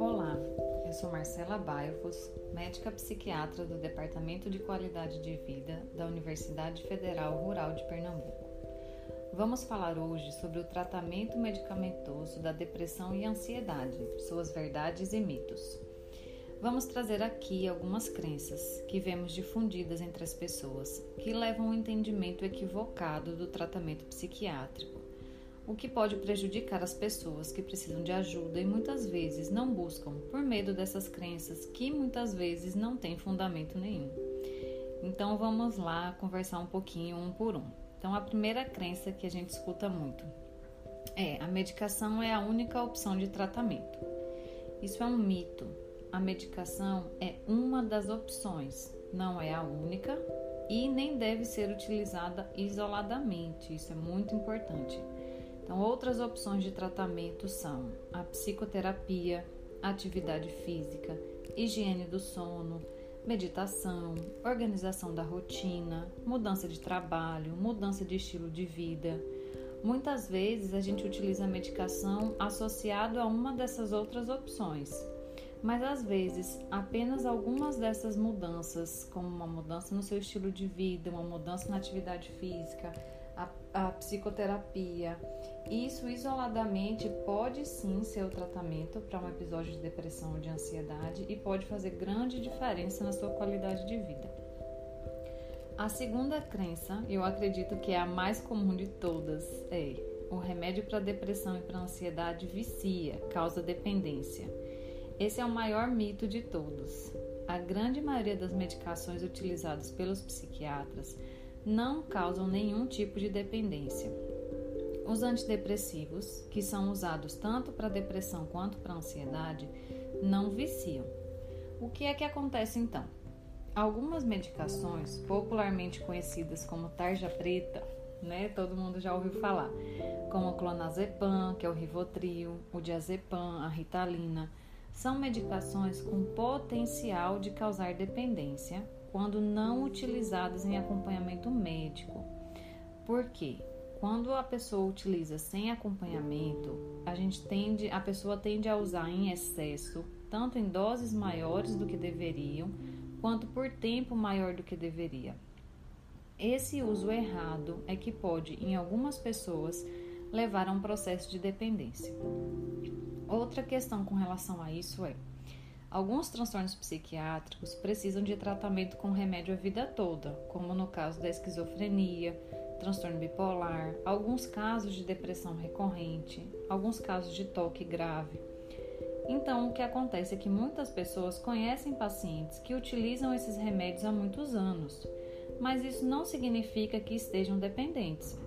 Olá, eu sou Marcela Baifos, médica psiquiatra do Departamento de Qualidade de Vida da Universidade Federal Rural de Pernambuco. Vamos falar hoje sobre o tratamento medicamentoso da depressão e ansiedade, suas verdades e mitos. Vamos trazer aqui algumas crenças que vemos difundidas entre as pessoas que levam ao entendimento equivocado do tratamento psiquiátrico, o que pode prejudicar as pessoas que precisam de ajuda e muitas vezes não buscam por medo dessas crenças que muitas vezes não têm fundamento nenhum. Então vamos lá conversar um pouquinho um por um. Então, a primeira crença que a gente escuta muito é: a medicação é a única opção de tratamento. Isso é um mito. A medicação é uma das opções, não é a única e nem deve ser utilizada isoladamente. Isso é muito importante. Então, outras opções de tratamento são a psicoterapia, atividade física, higiene do sono, meditação, organização da rotina, mudança de trabalho, mudança de estilo de vida. Muitas vezes a gente utiliza a medicação associado a uma dessas outras opções, mas às vezes apenas algumas dessas mudanças, como uma mudança no seu estilo de vida, uma mudança na atividade física, a, a psicoterapia. Isso isoladamente pode sim ser o tratamento para um episódio de depressão ou de ansiedade e pode fazer grande diferença na sua qualidade de vida. A segunda crença, eu acredito que é a mais comum de todas, é o remédio para depressão e para ansiedade vicia, causa dependência. Esse é o maior mito de todos. A grande maioria das medicações utilizadas pelos psiquiatras não causam nenhum tipo de dependência. Os antidepressivos, que são usados tanto para depressão quanto para ansiedade, não viciam. O que é que acontece então? Algumas medicações, popularmente conhecidas como tarja preta, né, todo mundo já ouviu falar, como o clonazepam, que é o Rivotril, o diazepam, a Ritalina, são medicações com potencial de causar dependência quando não utilizadas em acompanhamento médico. Por quê? Quando a pessoa utiliza sem acompanhamento, a gente tende, a pessoa tende a usar em excesso, tanto em doses maiores do que deveriam, quanto por tempo maior do que deveria. Esse uso errado é que pode, em algumas pessoas, levar a um processo de dependência. Outra questão com relação a isso é: Alguns transtornos psiquiátricos precisam de tratamento com remédio a vida toda, como no caso da esquizofrenia, transtorno bipolar, alguns casos de depressão recorrente, alguns casos de toque grave. Então, o que acontece é que muitas pessoas conhecem pacientes que utilizam esses remédios há muitos anos, mas isso não significa que estejam dependentes.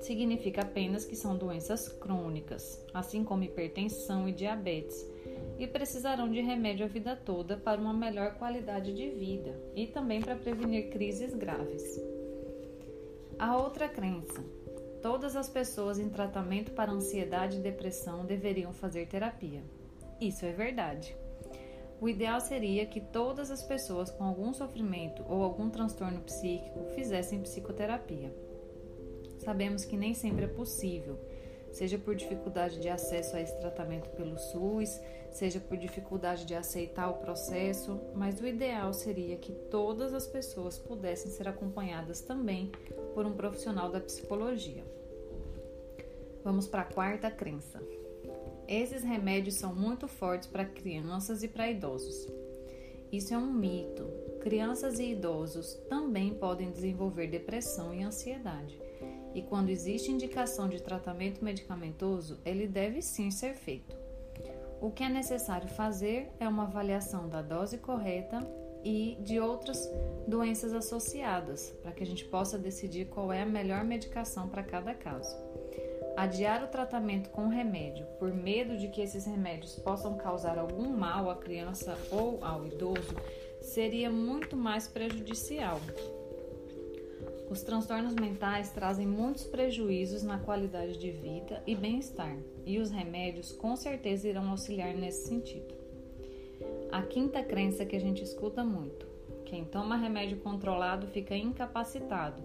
Significa apenas que são doenças crônicas, assim como hipertensão e diabetes e precisarão de remédio a vida toda para uma melhor qualidade de vida e também para prevenir crises graves. A outra crença: todas as pessoas em tratamento para ansiedade e depressão deveriam fazer terapia. Isso é verdade. O ideal seria que todas as pessoas com algum sofrimento ou algum transtorno psíquico fizessem psicoterapia. Sabemos que nem sempre é possível seja por dificuldade de acesso a esse tratamento pelo SUS, seja por dificuldade de aceitar o processo, mas o ideal seria que todas as pessoas pudessem ser acompanhadas também por um profissional da psicologia. Vamos para a quarta crença. Esses remédios são muito fortes para crianças e para idosos. Isso é um mito. Crianças e idosos também podem desenvolver depressão e ansiedade e quando existe indicação de tratamento medicamentoso, ele deve sim ser feito. O que é necessário fazer é uma avaliação da dose correta e de outras doenças associadas, para que a gente possa decidir qual é a melhor medicação para cada caso. Adiar o tratamento com remédio por medo de que esses remédios possam causar algum mal à criança ou ao idoso seria muito mais prejudicial, os transtornos mentais trazem muitos prejuízos na qualidade de vida e bem-estar, e os remédios com certeza irão auxiliar nesse sentido. A quinta crença que a gente escuta muito: quem toma remédio controlado fica incapacitado,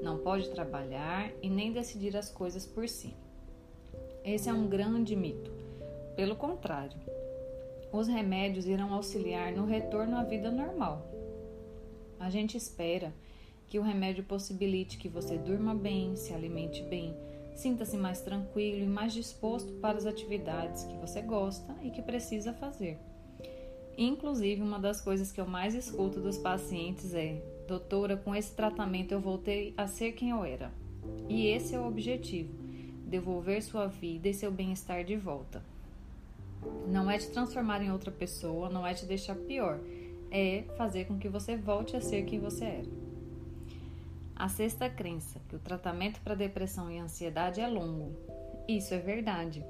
não pode trabalhar e nem decidir as coisas por si. Esse é um grande mito. Pelo contrário, os remédios irão auxiliar no retorno à vida normal. A gente espera que o remédio possibilite que você durma bem, se alimente bem, sinta-se mais tranquilo e mais disposto para as atividades que você gosta e que precisa fazer. Inclusive, uma das coisas que eu mais escuto dos pacientes é: Doutora, com esse tratamento eu voltei a ser quem eu era. E esse é o objetivo: devolver sua vida e seu bem-estar de volta. Não é te transformar em outra pessoa, não é te deixar pior, é fazer com que você volte a ser quem você era. A sexta crença, que o tratamento para depressão e ansiedade é longo. Isso é verdade.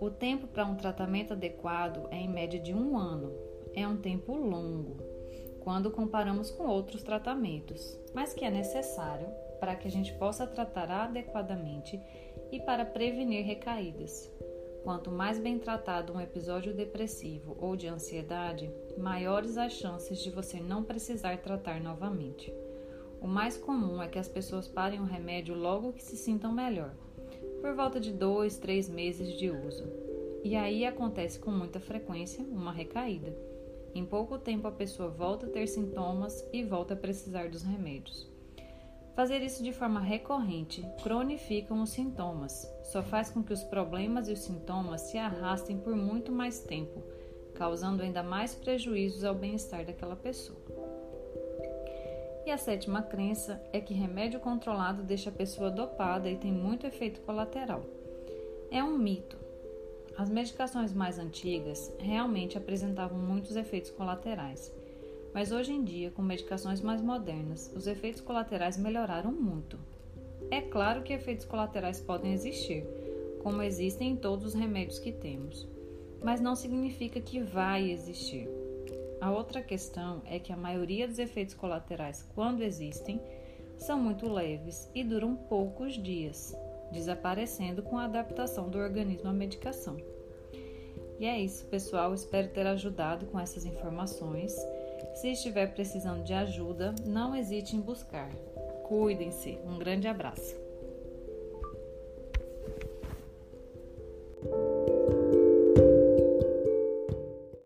O tempo para um tratamento adequado é em média de um ano. É um tempo longo, quando comparamos com outros tratamentos, mas que é necessário para que a gente possa tratar adequadamente e para prevenir recaídas. Quanto mais bem tratado um episódio depressivo ou de ansiedade, maiores as chances de você não precisar tratar novamente. O mais comum é que as pessoas parem o remédio logo que se sintam melhor por volta de dois, três meses de uso. E aí acontece com muita frequência uma recaída. Em pouco tempo a pessoa volta a ter sintomas e volta a precisar dos remédios. Fazer isso de forma recorrente cronifica os sintomas, só faz com que os problemas e os sintomas se arrastem por muito mais tempo, causando ainda mais prejuízos ao bem-estar daquela pessoa. E a sétima crença é que remédio controlado deixa a pessoa dopada e tem muito efeito colateral. É um mito. As medicações mais antigas realmente apresentavam muitos efeitos colaterais, mas hoje em dia, com medicações mais modernas, os efeitos colaterais melhoraram muito. É claro que efeitos colaterais podem existir, como existem em todos os remédios que temos, mas não significa que vai existir. A outra questão é que a maioria dos efeitos colaterais, quando existem, são muito leves e duram poucos dias, desaparecendo com a adaptação do organismo à medicação. E é isso, pessoal. Espero ter ajudado com essas informações. Se estiver precisando de ajuda, não hesite em buscar. Cuidem-se. Um grande abraço.